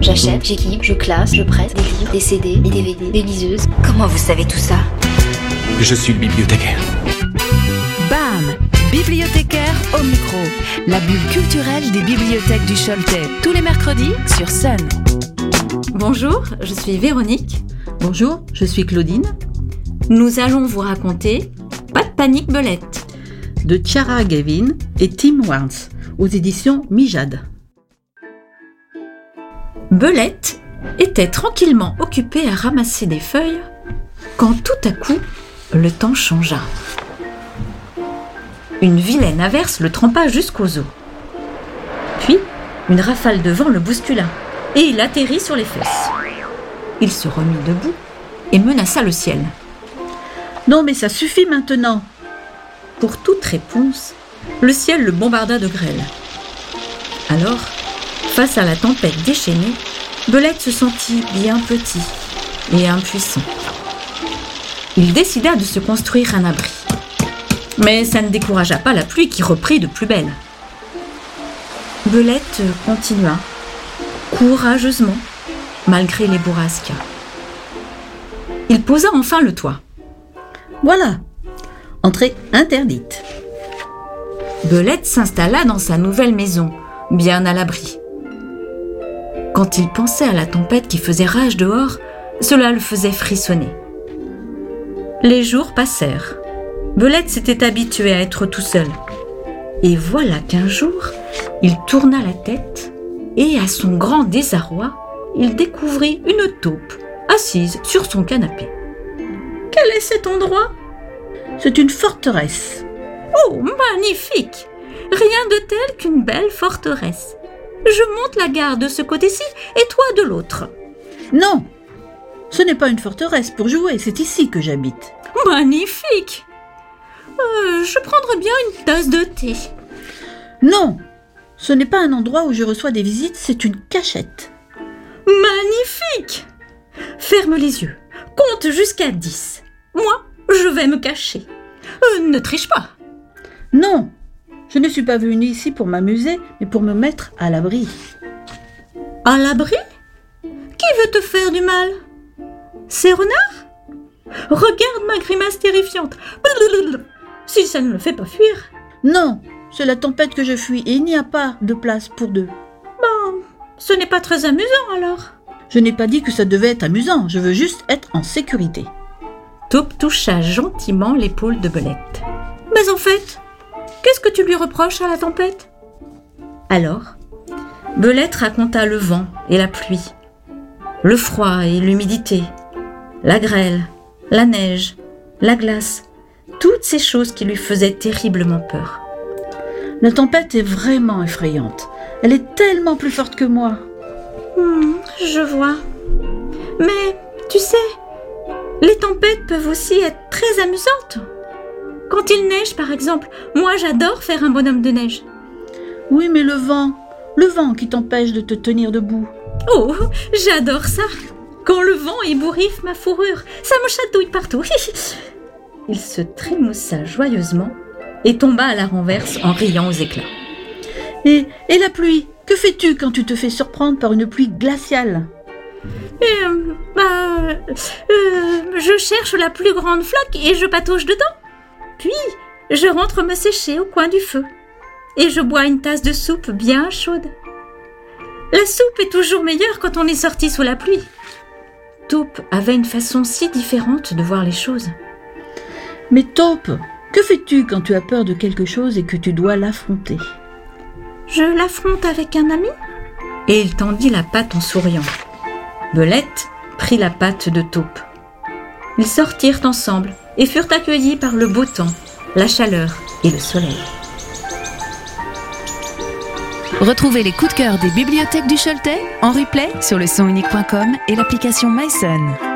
J'achète, j'équipe, je classe, je prête des livres, des CD, des DVD, des liseuses. Comment vous savez tout ça? Je suis le bibliothécaire. BAM Bibliothécaire au micro. La bulle culturelle des bibliothèques du Choletais. Tous les mercredis sur Sun. Bonjour, je suis Véronique. Bonjour, je suis Claudine. Nous allons vous raconter Pas de panique belette. De Tiara Gavin et Tim Warnes aux éditions Mijade. Belette était tranquillement occupée à ramasser des feuilles quand tout à coup le temps changea. Une vilaine averse le trempa jusqu'aux os. Puis, une rafale de vent le bouscula et il atterrit sur les fesses. Il se remit debout et menaça le ciel. Non mais ça suffit maintenant. Pour toute réponse, le ciel le bombarda de grêle. Alors, face à la tempête déchaînée, Belette se sentit bien petit et impuissant. Il décida de se construire un abri. Mais ça ne découragea pas la pluie qui reprit de plus belle. Belette continua, courageusement, malgré les bourrasques. Il posa enfin le toit. Voilà, entrée interdite. Belette s'installa dans sa nouvelle maison, bien à l'abri. Quand il pensait à la tempête qui faisait rage dehors, cela le faisait frissonner. Les jours passèrent. Belette s'était habitué à être tout seul. Et voilà qu'un jour, il tourna la tête et, à son grand désarroi, il découvrit une taupe assise sur son canapé. Quel est cet endroit? C'est une forteresse. Oh, magnifique Rien de tel qu'une belle forteresse. Je monte la garde de ce côté-ci et toi de l'autre. Non, ce n'est pas une forteresse pour jouer, c'est ici que j'habite. Magnifique Euh, Je prendrais bien une tasse de thé. Non, ce n'est pas un endroit où je reçois des visites, c'est une cachette. Magnifique Ferme les yeux, compte jusqu'à 10. Moi, je vais me cacher. Euh, ne triche pas. Non, je ne suis pas venue ici pour m'amuser, mais pour me mettre à l'abri. À l'abri? Qui veut te faire du mal? Ces renards Regarde ma grimace terrifiante. Blablabla. Si ça ne le fait pas fuir. Non, c'est la tempête que je fuis et il n'y a pas de place pour deux. Bon, ce n'est pas très amusant alors. Je n'ai pas dit que ça devait être amusant, je veux juste être en sécurité. Taupe toucha gentiment l'épaule de Belette. Mais en fait, qu'est-ce que tu lui reproches à la tempête? Alors, Belette raconta le vent et la pluie, le froid et l'humidité, la grêle, la neige, la glace, toutes ces choses qui lui faisaient terriblement peur. La tempête est vraiment effrayante. Elle est tellement plus forte que moi. Hmm, je vois. Mais, tu sais, les tempêtes peuvent aussi être très amusantes. Quand il neige, par exemple, moi j'adore faire un bonhomme de neige. Oui, mais le vent, le vent qui t'empêche de te tenir debout. Oh, j'adore ça. Quand le vent ébouriffe ma fourrure, ça me chatouille partout. Il se trémoussa joyeusement et tomba à la renverse en riant aux éclats. Et, et la pluie Que fais-tu quand tu te fais surprendre par une pluie glaciale? Euh, bah, euh, je cherche la plus grande flaque et je patauge dedans. Puis, je rentre me sécher au coin du feu. Et je bois une tasse de soupe bien chaude. La soupe est toujours meilleure quand on est sorti sous la pluie. Taupe avait une façon si différente de voir les choses. Mais taupe, que fais-tu quand tu as peur de quelque chose et que tu dois l'affronter? Je l'affronte avec un ami Et il tendit la patte en souriant. Belette prit la patte de taupe. Ils sortirent ensemble et furent accueillis par le beau temps, la chaleur et le soleil. Retrouvez les coups de cœur des bibliothèques du Choletais en replay sur le sonunique.com et l'application MySun.